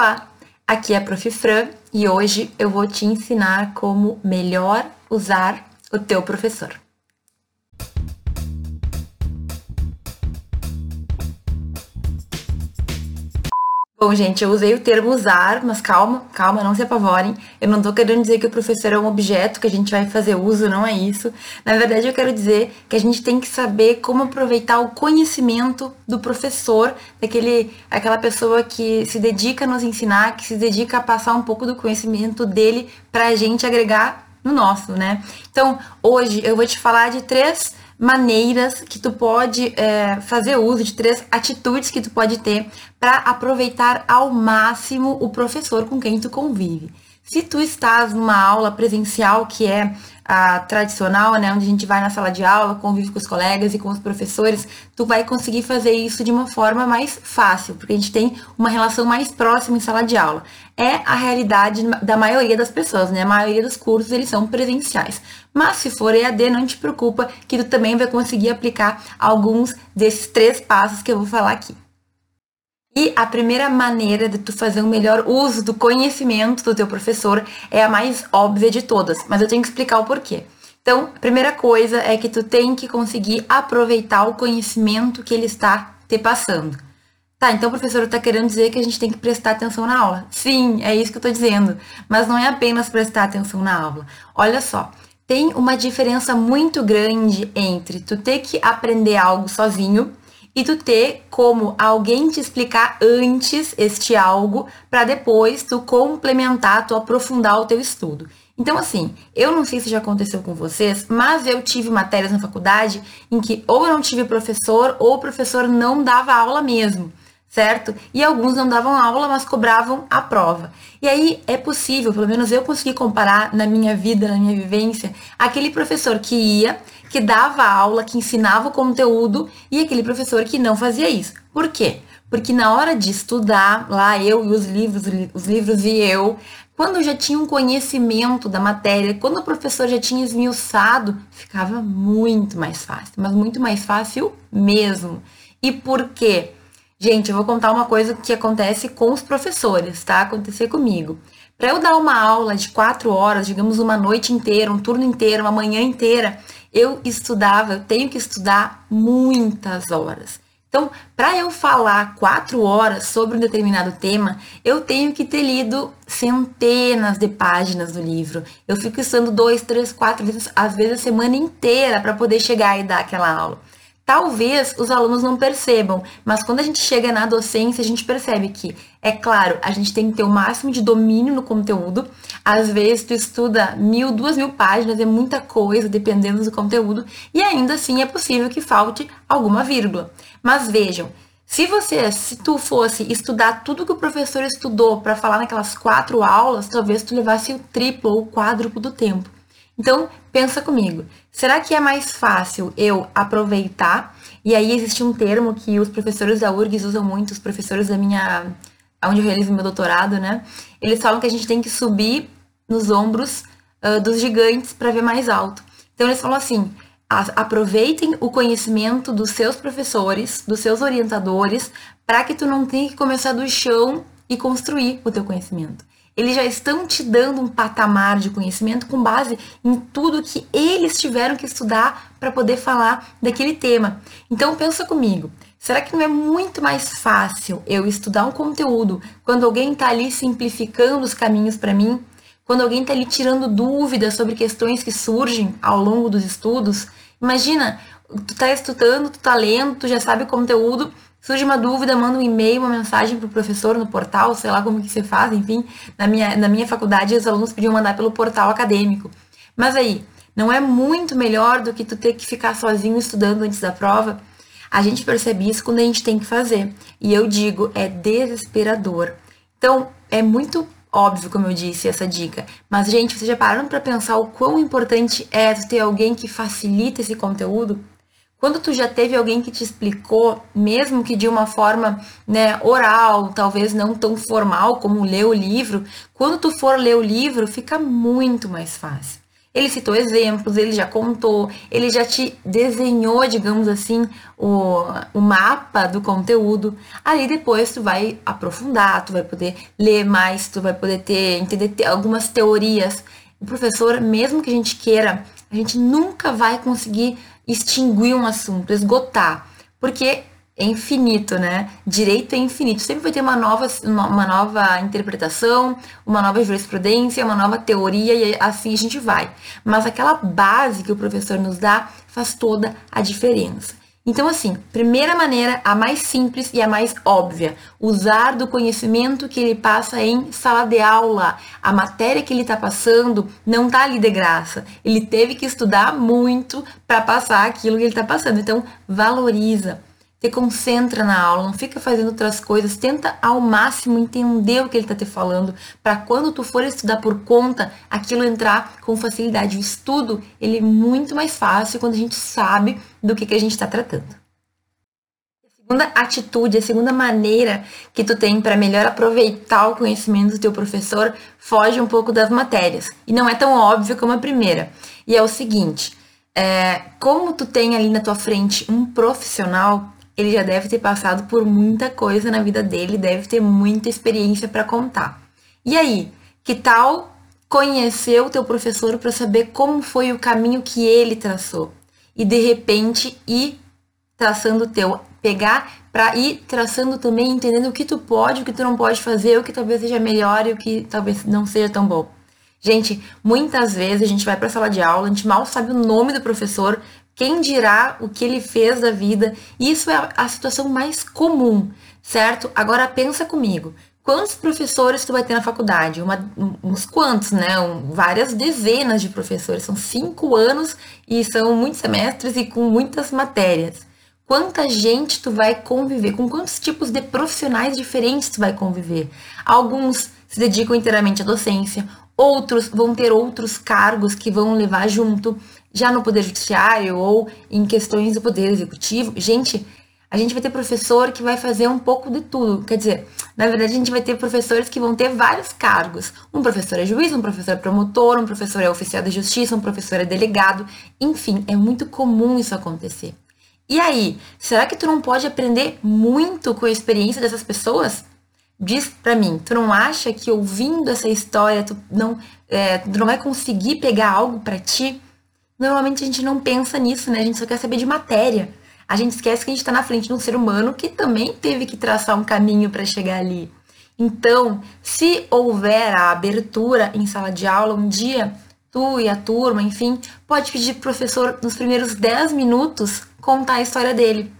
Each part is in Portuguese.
Olá, aqui é a Prof. Fran e hoje eu vou te ensinar como melhor usar o teu professor. Bom, gente, eu usei o termo usar, mas calma, calma, não se apavorem. Eu não tô querendo dizer que o professor é um objeto que a gente vai fazer uso, não é isso. Na verdade, eu quero dizer que a gente tem que saber como aproveitar o conhecimento do professor, daquele, aquela pessoa que se dedica a nos ensinar, que se dedica a passar um pouco do conhecimento dele pra gente agregar no nosso, né? Então, hoje eu vou te falar de três maneiras que tu pode é, fazer uso, de três atitudes que tu pode ter para aproveitar ao máximo o professor com quem tu convive. Se tu estás numa aula presencial, que é a tradicional, né, onde a gente vai na sala de aula, convive com os colegas e com os professores, tu vai conseguir fazer isso de uma forma mais fácil, porque a gente tem uma relação mais próxima em sala de aula. É a realidade da maioria das pessoas, né? A maioria dos cursos eles são presenciais. Mas se for EAD, não te preocupa que tu também vai conseguir aplicar alguns desses três passos que eu vou falar aqui. E a primeira maneira de tu fazer um melhor uso do conhecimento do teu professor é a mais óbvia de todas, mas eu tenho que explicar o porquê. Então, a primeira coisa é que tu tem que conseguir aproveitar o conhecimento que ele está te passando. Tá, então o professor está querendo dizer que a gente tem que prestar atenção na aula. Sim, é isso que eu estou dizendo. Mas não é apenas prestar atenção na aula. Olha só, tem uma diferença muito grande entre tu ter que aprender algo sozinho e tu ter como alguém te explicar antes este algo para depois tu complementar, tu aprofundar o teu estudo. Então, assim, eu não sei se já aconteceu com vocês, mas eu tive matérias na faculdade em que ou eu não tive professor ou o professor não dava aula mesmo certo? E alguns não davam aula, mas cobravam a prova. E aí é possível, pelo menos eu consegui comparar na minha vida, na minha vivência, aquele professor que ia, que dava aula, que ensinava o conteúdo e aquele professor que não fazia isso. Por quê? Porque na hora de estudar, lá eu e os livros, os livros e eu, quando eu já tinha um conhecimento da matéria, quando o professor já tinha esmiuçado, ficava muito mais fácil, mas muito mais fácil mesmo. E por quê? Gente, eu vou contar uma coisa que acontece com os professores, tá? Acontecer comigo. Para eu dar uma aula de quatro horas, digamos uma noite inteira, um turno inteiro, uma manhã inteira, eu estudava, eu tenho que estudar muitas horas. Então, para eu falar quatro horas sobre um determinado tema, eu tenho que ter lido centenas de páginas do livro. Eu fico estudando dois, três, quatro vezes, às vezes a semana inteira para poder chegar e dar aquela aula. Talvez os alunos não percebam, mas quando a gente chega na docência, a gente percebe que, é claro, a gente tem que ter o máximo de domínio no conteúdo. Às vezes tu estuda mil, duas mil páginas, é muita coisa, dependendo do conteúdo, e ainda assim é possível que falte alguma vírgula. Mas vejam, se você, se tu fosse estudar tudo que o professor estudou para falar naquelas quatro aulas, talvez tu levasse o triplo ou o quádruplo do tempo. Então, pensa comigo. Será que é mais fácil eu aproveitar? E aí existe um termo que os professores da URGS usam muito, os professores da minha onde eu realizo meu doutorado, né? Eles falam que a gente tem que subir nos ombros uh, dos gigantes para ver mais alto. Então eles falam assim: aproveitem o conhecimento dos seus professores, dos seus orientadores, para que tu não tenha que começar do chão e construir o teu conhecimento. Eles já estão te dando um patamar de conhecimento com base em tudo que eles tiveram que estudar para poder falar daquele tema. Então pensa comigo, será que não é muito mais fácil eu estudar um conteúdo quando alguém está ali simplificando os caminhos para mim? Quando alguém está ali tirando dúvidas sobre questões que surgem ao longo dos estudos? Imagina, tu está estudando, tu está lendo, tu já sabe o conteúdo, Surge uma dúvida, manda um e-mail, uma mensagem para o professor no portal, sei lá como que você faz, enfim. Na minha, na minha faculdade, os alunos podiam mandar pelo portal acadêmico. Mas aí, não é muito melhor do que tu ter que ficar sozinho estudando antes da prova? A gente percebe isso quando a gente tem que fazer. E eu digo, é desesperador. Então, é muito óbvio, como eu disse, essa dica. Mas, gente, vocês já pararam para pensar o quão importante é ter alguém que facilita esse conteúdo? Quando tu já teve alguém que te explicou, mesmo que de uma forma né, oral, talvez não tão formal como ler o livro, quando tu for ler o livro, fica muito mais fácil. Ele citou exemplos, ele já contou, ele já te desenhou, digamos assim, o, o mapa do conteúdo. Aí depois tu vai aprofundar, tu vai poder ler mais, tu vai poder ter, entender te, algumas teorias. O professor, mesmo que a gente queira, a gente nunca vai conseguir extinguir um assunto, esgotar. Porque é infinito, né? Direito é infinito. Sempre vai ter uma nova, uma nova interpretação, uma nova jurisprudência, uma nova teoria e assim a gente vai. Mas aquela base que o professor nos dá faz toda a diferença. Então, assim, primeira maneira, a mais simples e a mais óbvia, usar do conhecimento que ele passa em sala de aula. A matéria que ele está passando não está ali de graça. Ele teve que estudar muito para passar aquilo que ele está passando. Então, valoriza te concentra na aula, não fica fazendo outras coisas, tenta ao máximo entender o que ele está te falando, para quando tu for estudar por conta, aquilo entrar com facilidade. O estudo, ele é muito mais fácil quando a gente sabe do que, que a gente está tratando. A segunda atitude, a segunda maneira que tu tem para melhor aproveitar o conhecimento do teu professor, foge um pouco das matérias. E não é tão óbvio como a primeira. E é o seguinte, é, como tu tem ali na tua frente um profissional, ele já deve ter passado por muita coisa na vida dele, deve ter muita experiência para contar. E aí, que tal conhecer o teu professor para saber como foi o caminho que ele traçou e de repente ir traçando o teu, pegar para ir traçando também, entendendo o que tu pode, o que tu não pode fazer, o que talvez seja melhor e o que talvez não seja tão bom. Gente, muitas vezes a gente vai para a sala de aula, a gente mal sabe o nome do professor, quem dirá o que ele fez da vida? Isso é a situação mais comum, certo? Agora pensa comigo. Quantos professores tu vai ter na faculdade? Uma, uns quantos, né? Um, várias dezenas de professores. São cinco anos e são muitos semestres e com muitas matérias. Quanta gente tu vai conviver? Com quantos tipos de profissionais diferentes tu vai conviver? Alguns se dedicam inteiramente à docência, outros vão ter outros cargos que vão levar junto já no Poder Judiciário ou em questões do Poder Executivo, gente, a gente vai ter professor que vai fazer um pouco de tudo. Quer dizer, na verdade, a gente vai ter professores que vão ter vários cargos. Um professor é juiz, um professor é promotor, um professor é oficial de justiça, um professor é delegado. Enfim, é muito comum isso acontecer. E aí, será que tu não pode aprender muito com a experiência dessas pessoas? Diz pra mim, tu não acha que ouvindo essa história tu não, é, tu não vai conseguir pegar algo para ti? Normalmente a gente não pensa nisso, né? A gente só quer saber de matéria. A gente esquece que a gente está na frente de um ser humano que também teve que traçar um caminho para chegar ali. Então, se houver a abertura em sala de aula um dia, tu e a turma, enfim, pode pedir pro professor nos primeiros 10 minutos contar a história dele.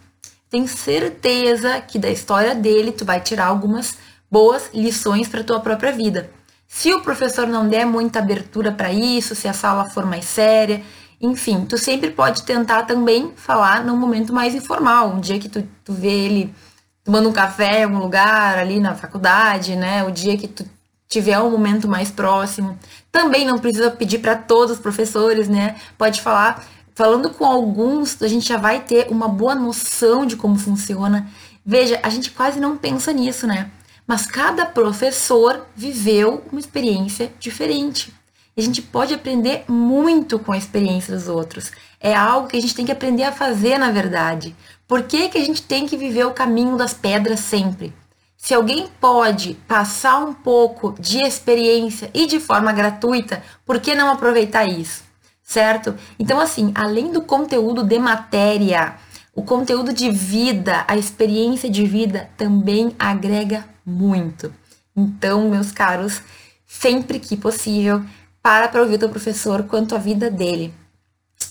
Tenho certeza que da história dele tu vai tirar algumas boas lições para tua própria vida. Se o professor não der muita abertura para isso, se a sala for mais séria, enfim, tu sempre pode tentar também falar num momento mais informal, um dia que tu, tu vê ele tomando um café em algum lugar, ali na faculdade, né? O dia que tu tiver um momento mais próximo. Também não precisa pedir para todos os professores, né? Pode falar, falando com alguns, a gente já vai ter uma boa noção de como funciona. Veja, a gente quase não pensa nisso, né? Mas cada professor viveu uma experiência diferente. A gente pode aprender muito com a experiência dos outros. É algo que a gente tem que aprender a fazer, na verdade. Por que, que a gente tem que viver o caminho das pedras sempre? Se alguém pode passar um pouco de experiência e de forma gratuita, por que não aproveitar isso? Certo? Então, assim, além do conteúdo de matéria, o conteúdo de vida, a experiência de vida também agrega muito. Então, meus caros, sempre que possível, para para ouvir o teu professor quanto à vida dele.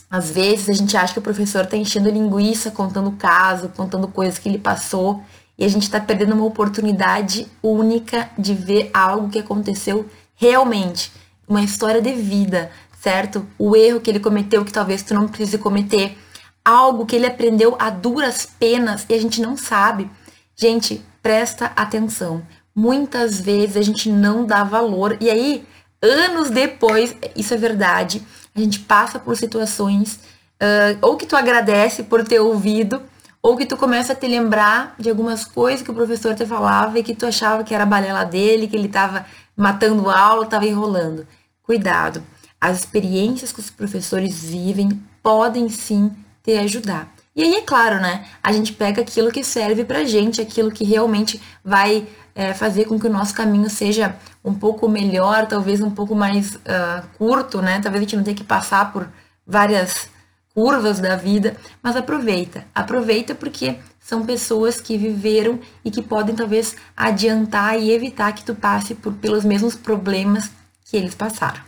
Às vezes a gente acha que o professor está enchendo linguiça, contando caso, contando coisas que ele passou, e a gente está perdendo uma oportunidade única de ver algo que aconteceu realmente, uma história de vida, certo? O erro que ele cometeu que talvez tu não precise cometer, algo que ele aprendeu a duras penas e a gente não sabe. Gente, presta atenção. Muitas vezes a gente não dá valor e aí anos depois, isso é verdade, a gente passa por situações uh, ou que tu agradece por ter ouvido, ou que tu começa a te lembrar de algumas coisas que o professor te falava e que tu achava que era a balela dele, que ele estava matando aula, estava enrolando. Cuidado. as experiências que os professores vivem podem sim te ajudar. E aí, é claro, né? A gente pega aquilo que serve pra gente, aquilo que realmente vai é, fazer com que o nosso caminho seja um pouco melhor, talvez um pouco mais uh, curto, né? Talvez a gente não tenha que passar por várias curvas da vida, mas aproveita. Aproveita porque são pessoas que viveram e que podem talvez adiantar e evitar que tu passe por, pelos mesmos problemas que eles passaram.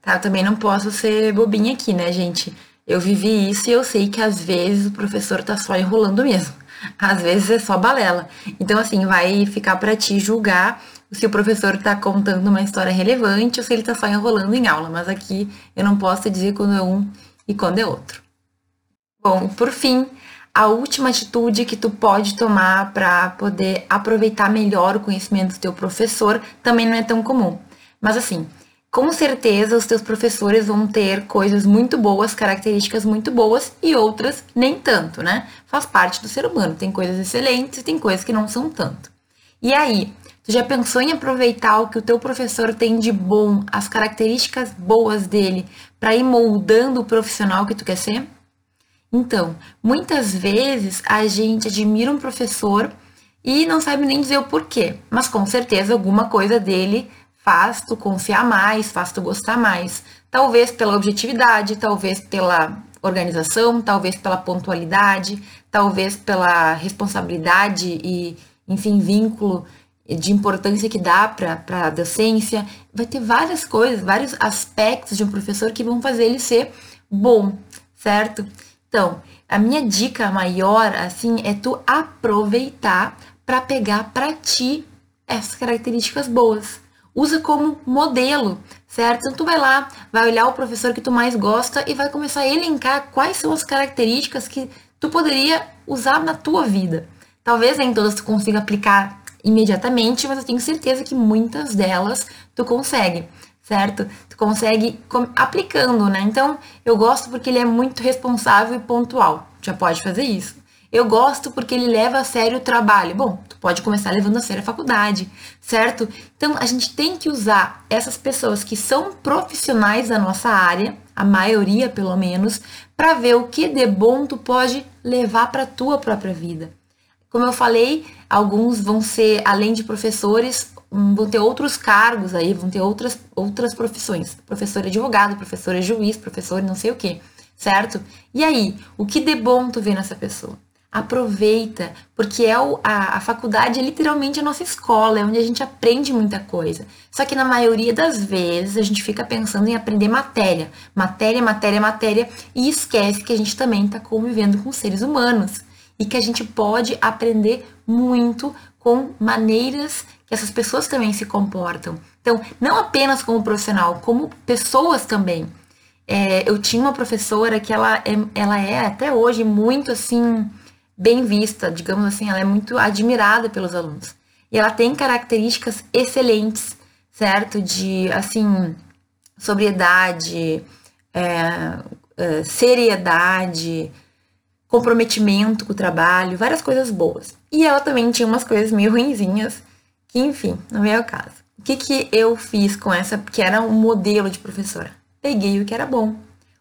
Tá? Eu também não posso ser bobinha aqui, né, gente? Eu vivi isso e eu sei que às vezes o professor tá só enrolando mesmo. Às vezes é só balela. Então, assim, vai ficar para ti julgar se o professor tá contando uma história relevante ou se ele tá só enrolando em aula. Mas aqui eu não posso dizer quando é um e quando é outro. Bom, por fim, a última atitude que tu pode tomar para poder aproveitar melhor o conhecimento do teu professor também não é tão comum. Mas assim, com certeza os teus professores vão ter coisas muito boas, características muito boas e outras nem tanto, né? Faz parte do ser humano, tem coisas excelentes e tem coisas que não são tanto. E aí, tu já pensou em aproveitar o que o teu professor tem de bom, as características boas dele, para ir moldando o profissional que tu quer ser? Então, muitas vezes a gente admira um professor e não sabe nem dizer o porquê, mas com certeza alguma coisa dele faz tu confiar mais, faz tu gostar mais. Talvez pela objetividade, talvez pela organização, talvez pela pontualidade, talvez pela responsabilidade e, enfim, vínculo de importância que dá para a docência. Vai ter várias coisas, vários aspectos de um professor que vão fazer ele ser bom, certo? Então, a minha dica maior, assim, é tu aproveitar para pegar para ti essas características boas. Usa como modelo, certo? Então, tu vai lá, vai olhar o professor que tu mais gosta e vai começar a elencar quais são as características que tu poderia usar na tua vida. Talvez nem todas tu consiga aplicar imediatamente, mas eu tenho certeza que muitas delas tu consegue, certo? Tu consegue aplicando, né? Então, eu gosto porque ele é muito responsável e pontual. Já pode fazer isso. Eu gosto porque ele leva a sério o trabalho. Bom, tu pode começar levando a sério a faculdade, certo? Então, a gente tem que usar essas pessoas que são profissionais da nossa área, a maioria pelo menos, para ver o que de bom tu pode levar para tua própria vida. Como eu falei, alguns vão ser, além de professores, vão ter outros cargos aí, vão ter outras, outras profissões. Professor advogado, professor juiz, professor não sei o que, certo? E aí, o que de bom tu vê nessa pessoa? Aproveita, porque é o, a, a faculdade é literalmente a nossa escola, é onde a gente aprende muita coisa. Só que na maioria das vezes a gente fica pensando em aprender matéria, matéria, matéria, matéria, e esquece que a gente também está convivendo com seres humanos e que a gente pode aprender muito com maneiras que essas pessoas também se comportam. Então, não apenas como profissional, como pessoas também. É, eu tinha uma professora que ela é, ela é até hoje muito assim bem vista, digamos assim, ela é muito admirada pelos alunos. E ela tem características excelentes, certo? De assim sobriedade, é, é, seriedade, comprometimento com o trabalho, várias coisas boas. E ela também tinha umas coisas meio ruinzinhas, que enfim, não é o caso. O que, que eu fiz com essa, que era um modelo de professora? Peguei o que era bom.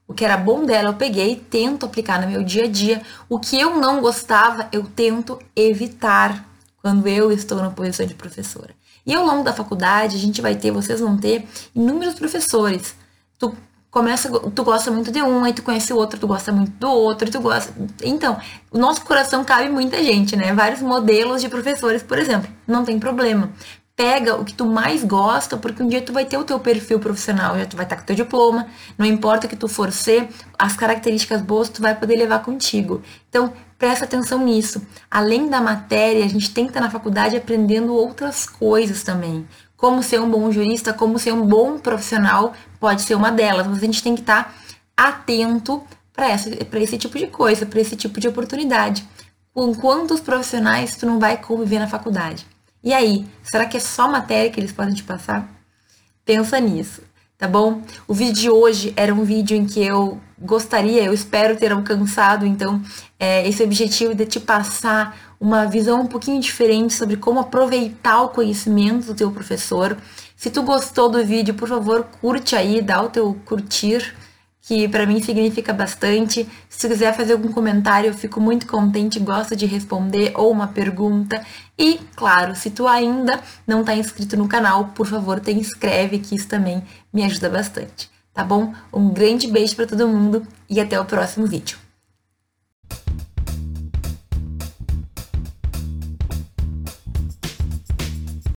O que era bom dela eu peguei e tento aplicar no meu dia a dia. O que eu não gostava, eu tento evitar quando eu estou na posição de professora. E ao longo da faculdade, a gente vai ter, vocês vão ter inúmeros professores. Tu começa, tu gosta muito de um, aí tu conhece o outro, tu gosta muito do outro, tu gosta. Então, o nosso coração cabe muita gente, né? Vários modelos de professores, por exemplo. Não tem problema. Pega o que tu mais gosta, porque um dia tu vai ter o teu perfil profissional, já tu vai estar com o teu diploma, não importa o que tu for ser, as características boas tu vai poder levar contigo. Então, presta atenção nisso. Além da matéria, a gente tem que estar na faculdade aprendendo outras coisas também como ser um bom jurista, como ser um bom profissional, pode ser uma delas, mas a gente tem que estar atento para esse tipo de coisa, para esse tipo de oportunidade. Com quantos profissionais tu não vai conviver na faculdade? E aí, será que é só matéria que eles podem te passar? Pensa nisso, tá bom? O vídeo de hoje era um vídeo em que eu gostaria, eu espero ter alcançado, então, é, esse objetivo de te passar uma visão um pouquinho diferente sobre como aproveitar o conhecimento do teu professor. Se tu gostou do vídeo, por favor, curte aí, dá o teu curtir, que para mim significa bastante. Se quiser fazer algum comentário, eu fico muito contente, gosto de responder ou uma pergunta. E, claro, se tu ainda não está inscrito no canal, por favor, te inscreve, que isso também me ajuda bastante. Tá bom? Um grande beijo para todo mundo e até o próximo vídeo.